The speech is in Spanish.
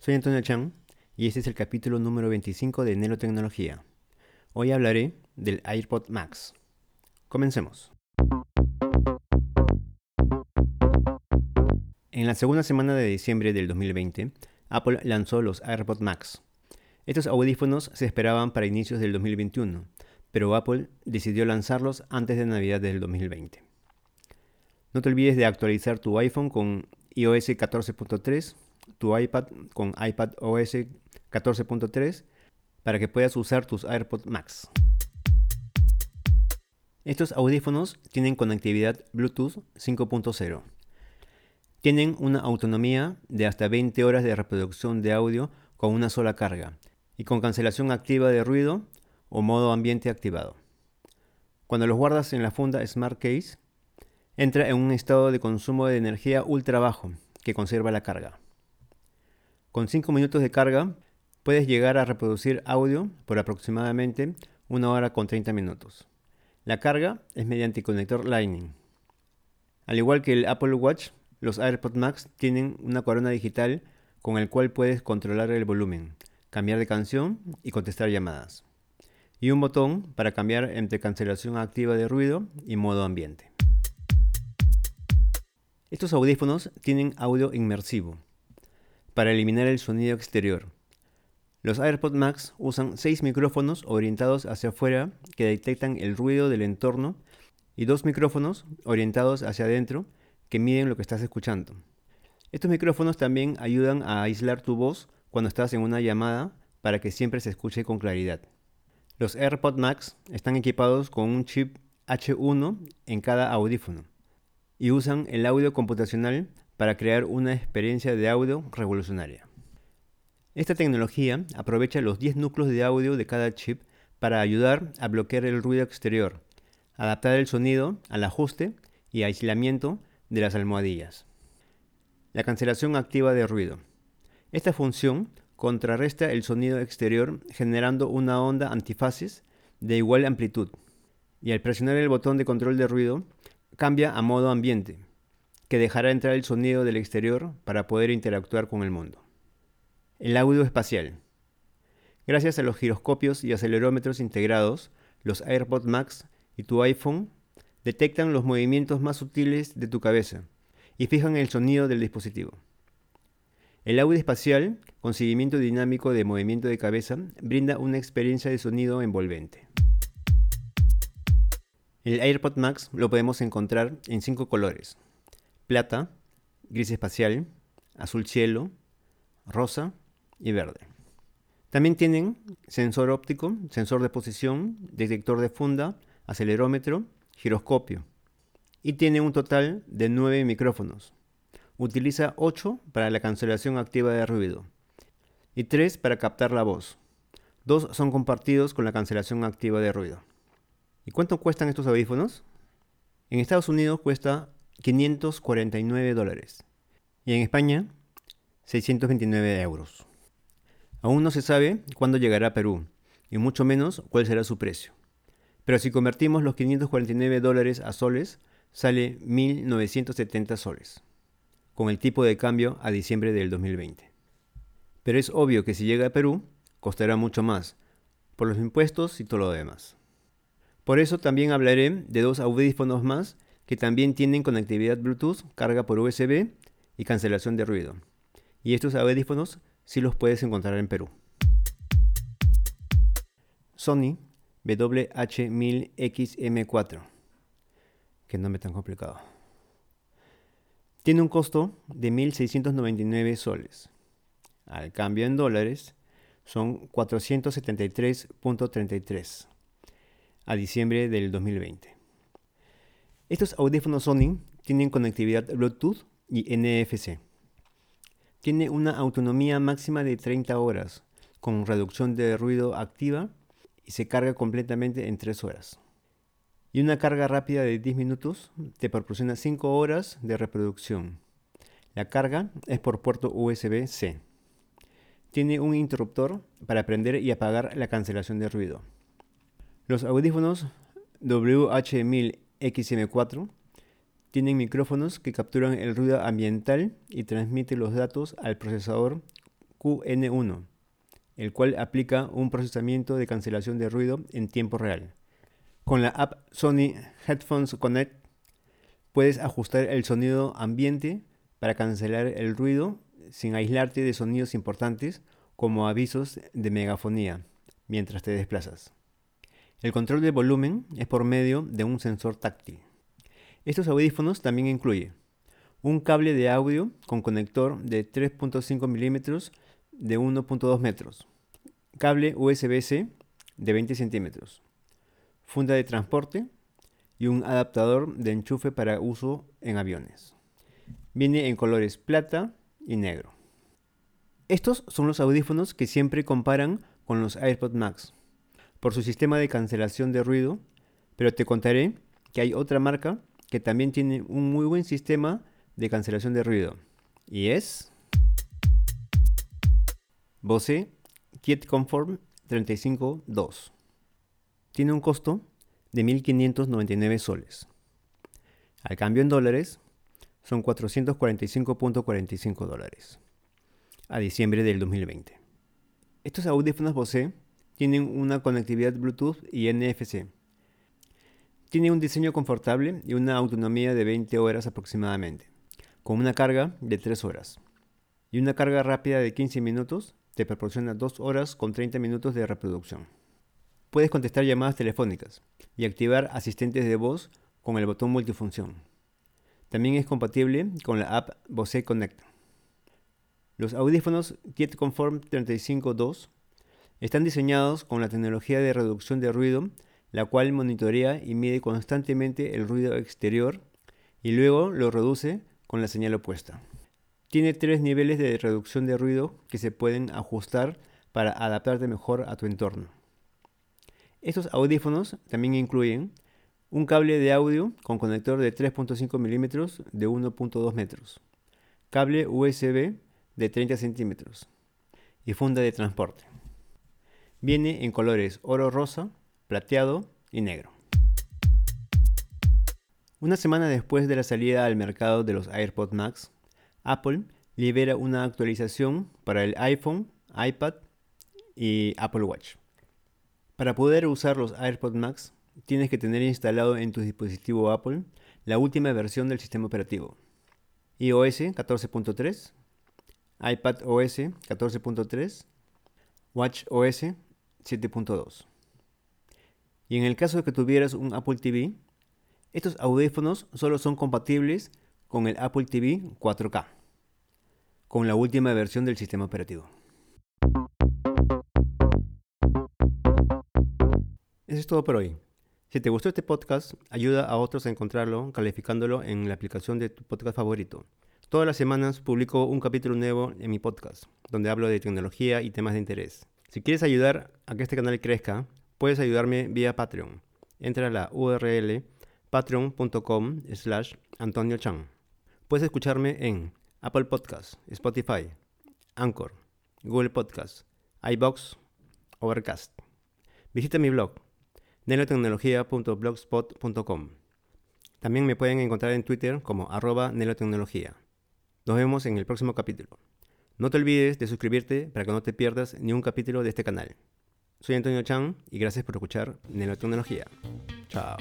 soy Antonio Chan y este es el capítulo número 25 de Nelo Tecnología. Hoy hablaré del AirPod Max. Comencemos. En la segunda semana de diciembre del 2020, Apple lanzó los AirPod Max. Estos audífonos se esperaban para inicios del 2021, pero Apple decidió lanzarlos antes de Navidad del 2020. No te olvides de actualizar tu iPhone con iOS 14.3, tu iPad con iPad OS 14.3 para que puedas usar tus AirPods Max. Estos audífonos tienen conectividad Bluetooth 5.0. Tienen una autonomía de hasta 20 horas de reproducción de audio con una sola carga y con cancelación activa de ruido o modo ambiente activado. Cuando los guardas en la funda Smart Case, entra en un estado de consumo de energía ultra bajo que conserva la carga. Con 5 minutos de carga puedes llegar a reproducir audio por aproximadamente una hora con 30 minutos. La carga es mediante conector Lightning. Al igual que el Apple Watch, los AirPods Max tienen una corona digital con el cual puedes controlar el volumen, cambiar de canción y contestar llamadas. Y un botón para cambiar entre cancelación activa de ruido y modo ambiente. Estos audífonos tienen audio inmersivo para eliminar el sonido exterior. Los AirPods Max usan seis micrófonos orientados hacia afuera que detectan el ruido del entorno y dos micrófonos orientados hacia adentro que miden lo que estás escuchando. Estos micrófonos también ayudan a aislar tu voz cuando estás en una llamada para que siempre se escuche con claridad. Los AirPods Max están equipados con un chip H1 en cada audífono y usan el audio computacional para crear una experiencia de audio revolucionaria. Esta tecnología aprovecha los 10 núcleos de audio de cada chip para ayudar a bloquear el ruido exterior, adaptar el sonido al ajuste y aislamiento de las almohadillas. La cancelación activa de ruido. Esta función contrarresta el sonido exterior generando una onda antifaces de igual amplitud y al presionar el botón de control de ruido cambia a modo ambiente, que dejará entrar el sonido del exterior para poder interactuar con el mundo. El audio espacial. Gracias a los giroscopios y acelerómetros integrados, los AirPods Max y tu iPhone detectan los movimientos más sutiles de tu cabeza y fijan el sonido del dispositivo. El audio espacial, con seguimiento dinámico de movimiento de cabeza, brinda una experiencia de sonido envolvente. El AirPod Max lo podemos encontrar en cinco colores. Plata, gris espacial, azul cielo, rosa y verde. También tienen sensor óptico, sensor de posición, detector de funda, acelerómetro, giroscopio. Y tiene un total de 9 micrófonos. Utiliza 8 para la cancelación activa de ruido y 3 para captar la voz. Dos son compartidos con la cancelación activa de ruido. ¿Y cuánto cuestan estos audífonos? En Estados Unidos cuesta 549 dólares y en España 629 euros. Aún no se sabe cuándo llegará a Perú y mucho menos cuál será su precio. Pero si convertimos los 549 dólares a soles, sale 1.970 soles, con el tipo de cambio a diciembre del 2020. Pero es obvio que si llega a Perú, costará mucho más, por los impuestos y todo lo demás. Por eso también hablaré de dos audífonos más que también tienen conectividad Bluetooth, carga por USB y cancelación de ruido. Y estos audífonos sí los puedes encontrar en Perú. Sony WH-1000XM4. Que nombre tan complicado. Tiene un costo de 1.699 soles. Al cambio en dólares son 473.33 a diciembre del 2020. Estos audífonos Sony tienen conectividad Bluetooth y NFC. Tiene una autonomía máxima de 30 horas, con reducción de ruido activa y se carga completamente en 3 horas. Y una carga rápida de 10 minutos te proporciona 5 horas de reproducción. La carga es por puerto USB-C. Tiene un interruptor para prender y apagar la cancelación de ruido. Los audífonos WH-1000XM4 tienen micrófonos que capturan el ruido ambiental y transmiten los datos al procesador QN1, el cual aplica un procesamiento de cancelación de ruido en tiempo real. Con la app Sony Headphones Connect puedes ajustar el sonido ambiente para cancelar el ruido sin aislarte de sonidos importantes como avisos de megafonía mientras te desplazas. El control de volumen es por medio de un sensor táctil. Estos audífonos también incluyen un cable de audio con conector de 3.5 milímetros de 1.2 metros, cable USB-C de 20 centímetros, funda de transporte y un adaptador de enchufe para uso en aviones. Viene en colores plata y negro. Estos son los audífonos que siempre comparan con los AirPods Max por su sistema de cancelación de ruido, pero te contaré que hay otra marca que también tiene un muy buen sistema de cancelación de ruido y es Bose Kit Conform 352. Tiene un costo de 1.599 soles. Al cambio en dólares son 445.45 dólares a diciembre del 2020. Estos audífonos Bose tienen una conectividad Bluetooth y NFC. Tiene un diseño confortable y una autonomía de 20 horas aproximadamente, con una carga de 3 horas. Y una carga rápida de 15 minutos te proporciona 2 horas con 30 minutos de reproducción. Puedes contestar llamadas telefónicas y activar asistentes de voz con el botón multifunción. También es compatible con la app Bose Connect. Los audífonos Kit Conform 352 están diseñados con la tecnología de reducción de ruido, la cual monitorea y mide constantemente el ruido exterior y luego lo reduce con la señal opuesta. Tiene tres niveles de reducción de ruido que se pueden ajustar para adaptarte mejor a tu entorno. Estos audífonos también incluyen un cable de audio con conector de 3.5 milímetros de 1.2 metros, cable USB de 30 centímetros y funda de transporte. Viene en colores oro rosa, plateado y negro. Una semana después de la salida al mercado de los AirPods Max, Apple libera una actualización para el iPhone, iPad y Apple Watch. Para poder usar los AirPods Max, tienes que tener instalado en tu dispositivo Apple la última versión del sistema operativo. iOS 14.3, iPad OS 14.3, Watch OS 7.2. Y en el caso de que tuvieras un Apple TV, estos audífonos solo son compatibles con el Apple TV 4K, con la última versión del sistema operativo. Eso es todo por hoy. Si te gustó este podcast, ayuda a otros a encontrarlo calificándolo en la aplicación de tu podcast favorito. Todas las semanas publico un capítulo nuevo en mi podcast, donde hablo de tecnología y temas de interés. Si quieres ayudar a que este canal crezca, puedes ayudarme vía Patreon. Entra a la URL patreon.com slash Antonio Chan. Puedes escucharme en Apple Podcasts, Spotify, Anchor, Google Podcasts, iBox, Overcast. Visita mi blog nelotecnología.blogspot.com. También me pueden encontrar en Twitter como arroba nelotecnología. Nos vemos en el próximo capítulo. No te olvides de suscribirte para que no te pierdas ni un capítulo de este canal. Soy Antonio Chan y gracias por escuchar Nelotecnología. Chao.